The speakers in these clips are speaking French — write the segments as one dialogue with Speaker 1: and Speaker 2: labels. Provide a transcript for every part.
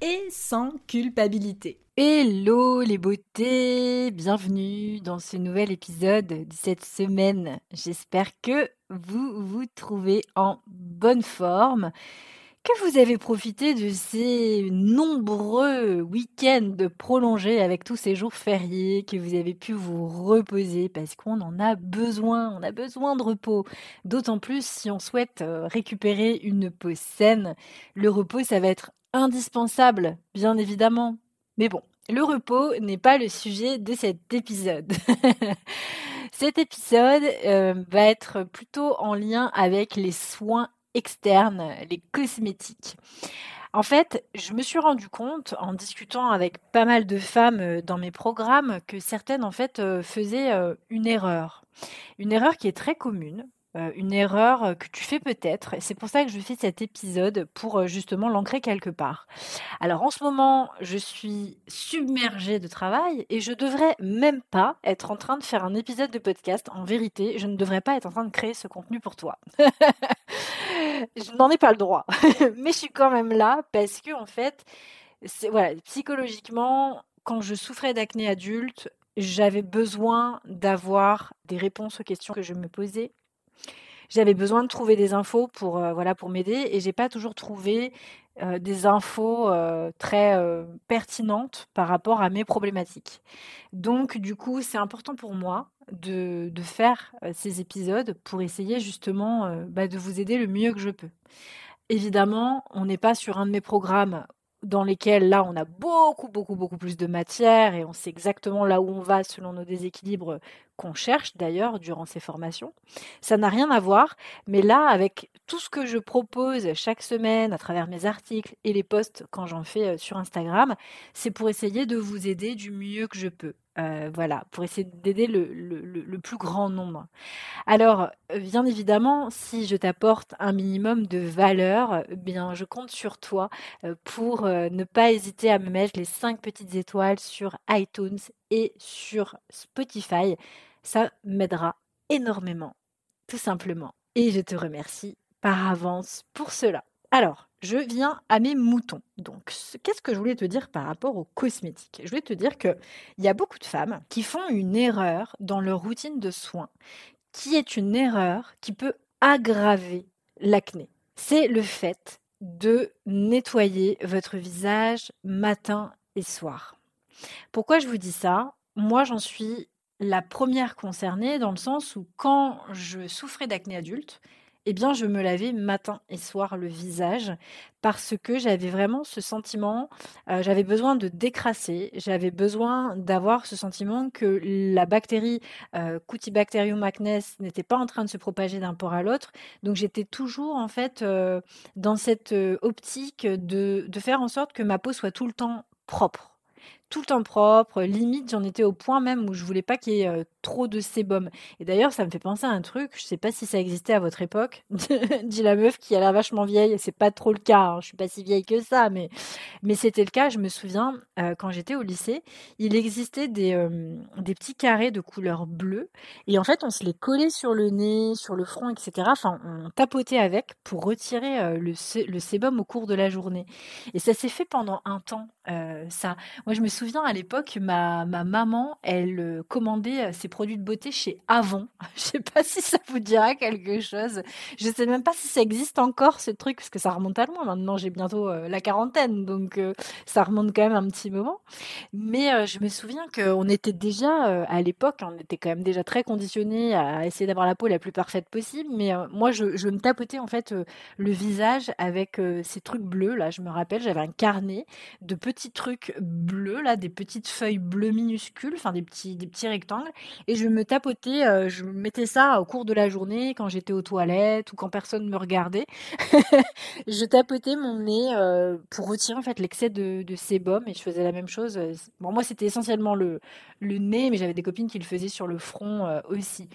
Speaker 1: et sans culpabilité. Hello les beautés, bienvenue dans ce nouvel épisode de cette semaine. J'espère que vous vous trouvez en bonne forme, que vous avez profité de ces nombreux week-ends prolongés avec tous ces jours fériés, que vous avez pu vous reposer parce qu'on en a besoin, on a besoin de repos. D'autant plus si on souhaite euh, récupérer une peau saine. Le repos, ça va être indispensable, bien évidemment. Mais bon, le repos n'est pas le sujet de cet épisode. cet épisode euh, va être plutôt en lien avec les soins externes, les cosmétiques. En fait, je me suis rendu compte en discutant avec pas mal de femmes euh, dans mes programmes que certaines en fait euh, faisaient une erreur. Une erreur qui est très commune, euh, une erreur euh, que tu fais peut-être. C'est pour ça que je fais cet épisode pour euh, justement l'ancrer quelque part. Alors en ce moment, je suis submergée de travail et je devrais même pas être en train de faire un épisode de podcast. En vérité, je ne devrais pas être en train de créer ce contenu pour toi. je n'en ai pas le droit. Mais je suis quand même là parce que en fait, voilà, psychologiquement, quand je souffrais d'acné adulte, j'avais besoin d'avoir des réponses aux questions que je me posais j'avais besoin de trouver des infos pour euh, voilà pour m'aider et j'ai pas toujours trouvé euh, des infos euh, très pertinentes par rapport à mes problématiques. Donc du coup, c'est important pour moi de, de faire ces épisodes pour essayer justement bah, de vous aider le mieux que je peux. Évidemment, on n'est pas sur un de mes programmes dans lesquels là on a beaucoup beaucoup beaucoup plus de matière et on sait exactement là où on va selon nos déséquilibres qu'on cherche d'ailleurs durant ces formations. Ça n'a rien à voir, mais là avec tout ce que je propose chaque semaine à travers mes articles et les posts quand j'en fais euh, sur Instagram, c'est pour essayer de vous aider du mieux que je peux. Euh, voilà, pour essayer d'aider le, plus grand nombre. Alors, bien évidemment, si je t'apporte un minimum de valeur, eh bien, je compte sur toi euh, pour ne pas hésiter à me mettre les 5 petites étoiles sur iTunes et sur Spotify. Ça m'aidera énormément, tout simplement. Et je te remercie par avance pour cela. Alors, je viens à mes moutons. Donc, qu'est-ce que je voulais te dire par rapport aux cosmétiques? Je voulais te dire qu'il y a beaucoup de femmes qui font une erreur dans leur routine de soins, qui est une erreur qui peut aggraver l'acné. C'est le fait de nettoyer votre visage matin et soir. Pourquoi je vous dis ça? Moi, j'en suis la première concernée dans le sens où quand je souffrais d'acné adulte, eh bien, je me lavais matin et soir le visage parce que j'avais vraiment ce sentiment, euh, j'avais besoin de décrasser, j'avais besoin d'avoir ce sentiment que la bactérie euh, Cutibacterium acnes n'était pas en train de se propager d'un port à l'autre. Donc, j'étais toujours en fait euh, dans cette optique de, de faire en sorte que ma peau soit tout le temps propre tout le temps propre. Limite, j'en étais au point même où je voulais pas qu'il y ait trop de sébum. Et d'ailleurs, ça me fait penser à un truc. Je sais pas si ça existait à votre époque. Dit la meuf qui a l'air vachement vieille. C'est pas trop le cas. Hein. Je suis pas si vieille que ça, mais mais c'était le cas. Je me souviens quand j'étais au lycée, il existait des des petits carrés de couleur bleue. Et en fait, on se les collait sur le nez, sur le front, etc. Enfin, on tapotait avec pour retirer le, le sébum au cours de la journée. Et ça s'est fait pendant un temps. ça. Moi, je me souviens à l'époque, ma, ma maman, elle euh, commandait euh, ses produits de beauté chez Avon. Je sais pas si ça vous dira quelque chose. Je sais même pas si ça existe encore ce truc parce que ça remonte à loin. Maintenant, j'ai bientôt euh, la quarantaine, donc ça remonte quand même un petit moment. Mais je me souviens qu'on était déjà à l'époque, on était quand même déjà très conditionné à essayer d'avoir la peau la plus parfaite possible. Mais moi, je, je, me tapotais en fait le visage avec ces trucs bleus là. Je me rappelle, j'avais un carnet de petits trucs bleus des petites feuilles bleues minuscules, enfin des petits, des petits rectangles, et je me tapotais, euh, je mettais ça au cours de la journée quand j'étais aux toilettes ou quand personne me regardait. je tapotais mon nez euh, pour retirer en fait l'excès de, sébum et je faisais la même chose. Bon, moi c'était essentiellement le, le nez, mais j'avais des copines qui le faisaient sur le front aussi.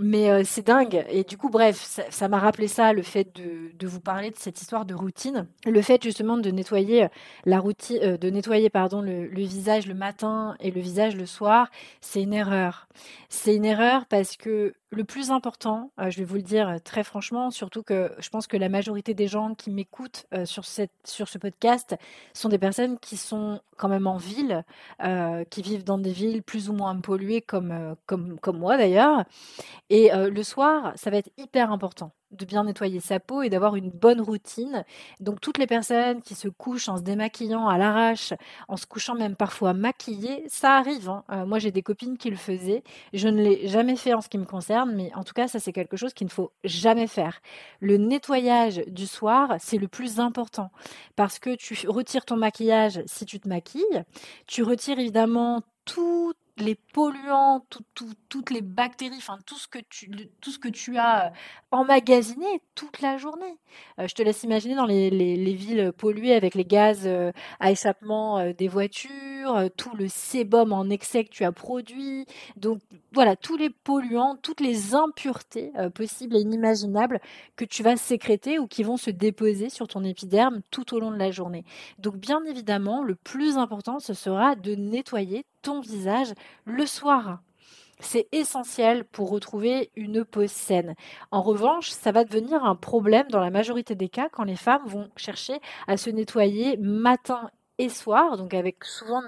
Speaker 1: Mais euh, c'est dingue. Et du coup, bref, ça m'a rappelé ça, le fait de, de, vous parler de cette histoire de routine. Le fait justement de nettoyer euh, la routine, euh, de nettoyer pardon le, le, visage le matin et le visage le soir, c'est une erreur. C'est une erreur parce que le plus important, je vais vous le dire très franchement, surtout que je pense que la majorité des gens qui m'écoutent sur, cette, sur ce podcast sont des personnes qui sont quand même en ville, qui vivent dans des villes plus ou moins polluées comme, comme, comme moi d'ailleurs. Et le soir, ça va être hyper important de bien nettoyer sa peau et d'avoir une bonne routine. Donc toutes les personnes qui se couchent en se démaquillant à l'arrache, en se couchant même parfois maquillées, ça arrive. Hein. Euh, moi j'ai des copines qui le faisaient. Je ne l'ai jamais fait en ce qui me concerne, mais en tout cas ça c'est quelque chose qu'il ne faut jamais faire. Le nettoyage du soir, c'est le plus important parce que tu retires ton maquillage si tu te maquilles, tu retires évidemment tout les polluants, toutes les bactéries, enfin tout ce que tu, as euh, emmagasiné toute la journée. Euh, je te laisse imaginer dans les, villes polluées avec les gaz euh, à échappement des voitures, tout le sébum en excès que tu as produit. Donc voilà, tous les polluants, toutes les impuretés possibles et inimaginables que tu vas sécréter ou qui vont se déposer sur ton épiderme tout au long de la journée. Donc bien évidemment, le plus important, ce sera de nettoyer visage le soir. C'est essentiel pour retrouver une peau saine. En revanche, ça va devenir un problème dans la majorité des cas quand les femmes vont chercher à se nettoyer matin et soir, donc avec souvent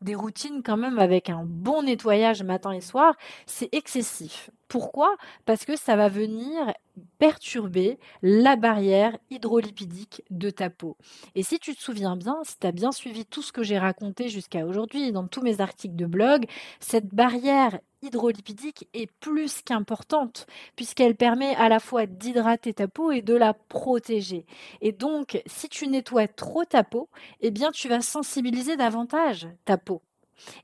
Speaker 1: des, routines quand même avec un bon nettoyage matin et soir, c'est excessif. Pourquoi? Parce que ça va venir perturber la barrière hydrolipidique de ta peau. Et si tu te souviens bien, si tu as bien suivi tout ce que j'ai raconté jusqu'à aujourd'hui dans tous mes articles de blog, cette barrière hydrolipidique est plus qu'importante puisqu'elle permet à la fois d'hydrater ta peau et de la protéger. Et donc, si tu nettoies trop ta peau, eh bien tu vas sensibiliser davantage ta peau.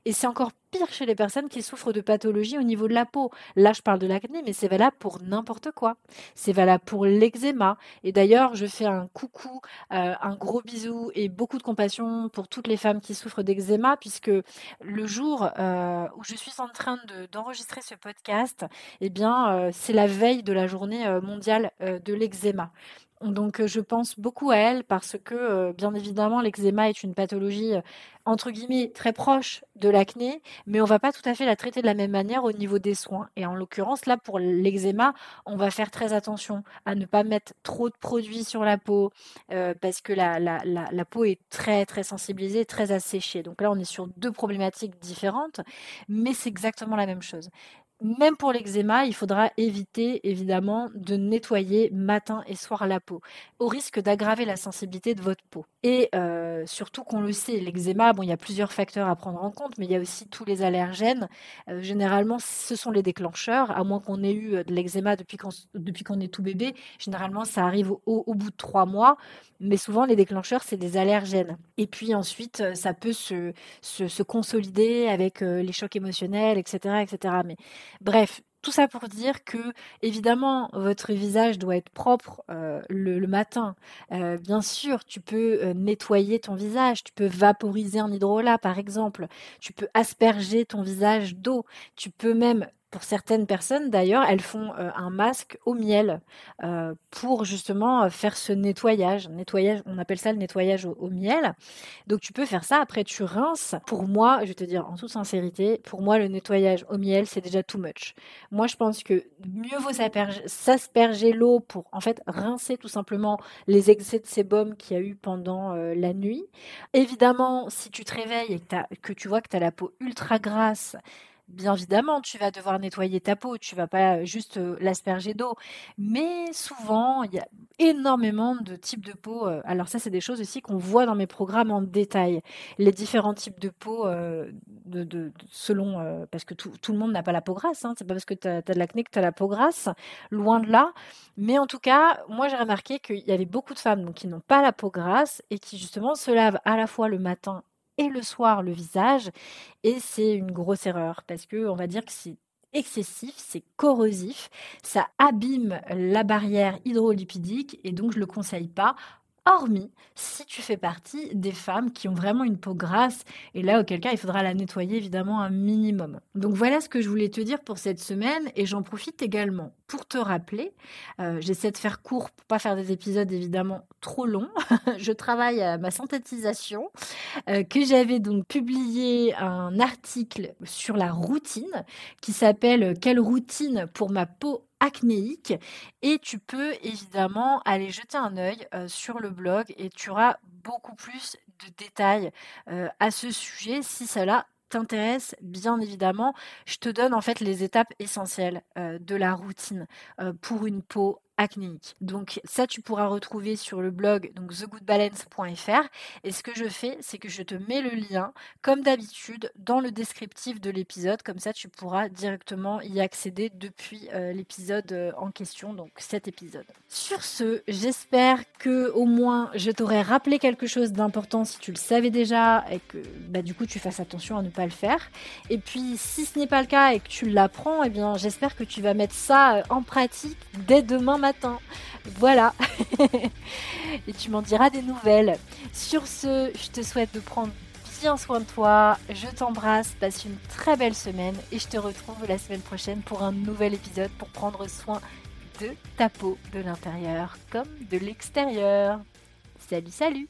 Speaker 1: Et c'est encore pire chez les personnes qui souffrent de pathologies au niveau de la peau. Là, je parle de l'acné, mais c'est valable pour n'importe quoi. C'est valable pour l'eczéma. Et d'ailleurs, je fais un coucou, euh, un gros bisou et beaucoup de compassion pour toutes les femmes qui souffrent d'eczéma, puisque le jour euh, où je suis en train d'enregistrer ce podcast, eh bien, euh, c'est la veille de la journée mondiale de l'eczéma. Donc je pense beaucoup à elle parce que bien évidemment l'eczéma est une pathologie entre guillemets très proche de l'acné, mais on va pas tout à fait la traiter de la même manière au niveau des soins. Et en l'occurrence là pour l'eczéma, on va faire très attention à ne pas mettre trop de produits sur la peau parce que la, peau est très très sensibilisée, très asséchée. Donc là on est sur deux problématiques différentes, mais c'est exactement la même chose même pour l'eczéma, il faudra éviter évidemment de nettoyer matin et soir la peau, au risque d'aggraver la sensibilité de votre peau. Et euh, surtout qu'on le sait, l'eczéma, bon, il y a plusieurs facteurs à prendre en compte, mais il y a aussi tous les allergènes. Euh, généralement, ce sont les déclencheurs, à moins qu'on ait eu de l'eczéma depuis qu'on est tout bébé. Généralement, ça arrive au, bout de trois mois, mais souvent les déclencheurs, c'est des allergènes. Et puis ensuite, ça peut se, se, se consolider avec euh, les chocs émotionnels, etc., etc. Mais Bref, tout ça pour dire que, évidemment, votre visage doit être propre euh, le, matin. Euh, bien sûr, tu peux euh, nettoyer ton visage, tu peux vaporiser un hydrolat, par exemple. Tu peux asperger ton visage d'eau. Tu peux même pour certaines personnes, d'ailleurs, elles font euh, un masque au miel euh, pour justement euh, faire ce nettoyage. nettoyage. On appelle ça le nettoyage au, miel. Donc tu peux faire ça. Après, tu rinces. Pour moi, je vais te dire en toute sincérité, pour moi, le nettoyage au miel, c'est déjà too much. Moi, je pense que mieux vaut s'asperger l'eau pour en fait rincer tout simplement les excès de sébum qu'il y a eu pendant la nuit. Évidemment, si tu te réveilles et que, que tu vois que tu as la peau ultra grasse, bien évidemment, tu vas devoir nettoyer ta peau, tu vas pas juste l'asperger d'eau. Mais souvent, il y a énormément de types de peau. alors ça, c'est des choses aussi qu'on voit dans mes programmes en détail. Les différents types de peau, de, selon, parce que tout, le monde n'a pas la peau grasse. Hein, c'est pas parce que tu as, de l'acné que tu as la peau grasse. Loin de là. Mais en tout cas, moi, j'ai remarqué qu'il y avait beaucoup de femmes qui n'ont pas la peau grasse et qui justement se lavent à la fois le matin et le soir le visage. Et c'est une grosse erreur parce que on va dire que c'est excessif, c'est corrosif, ça abîme la barrière hydrolipidique et donc je ne le conseille pas hormis si tu fais partie des femmes qui ont vraiment une peau grasse, et là, auquel cas, il faudra la nettoyer évidemment un minimum. Donc voilà ce que je voulais te dire pour cette semaine, et j'en profite également pour te rappeler, euh, j'essaie de faire court pour pas faire des épisodes évidemment trop longs, je travaille à ma synthétisation, euh, que j'avais donc publié un article sur la routine qui s'appelle Quelle routine pour ma peau acnéique et tu peux évidemment aller jeter un œil sur le blog et tu auras beaucoup plus de détails à ce sujet si cela t'intéresse bien évidemment. Je te donne en fait les étapes essentielles de la routine pour une peau acnéique. Donc ça, tu pourras retrouver sur le blog donc thegoodbalance.fr. Et ce que je fais, c'est que je te mets le lien, comme d'habitude, dans le descriptif de l'épisode. Comme ça, tu pourras directement y accéder depuis euh, l'épisode euh, en question, donc cet épisode. Sur ce, j'espère que au moins je t'aurais rappelé quelque chose d'important si tu le savais déjà et que bah, du coup tu fasses attention à ne pas le faire. Et puis si ce n'est pas le cas et que tu l'apprends, eh bien j'espère que tu vas mettre ça euh, en pratique dès demain voilà. et tu m'en diras des nouvelles. Sur ce, je te souhaite de prendre bien soin de toi. Je t'embrasse, passe une très belle semaine et je te retrouve la semaine prochaine pour un nouvel épisode pour prendre soin de ta peau de l'intérieur comme de l'extérieur. Salut, salut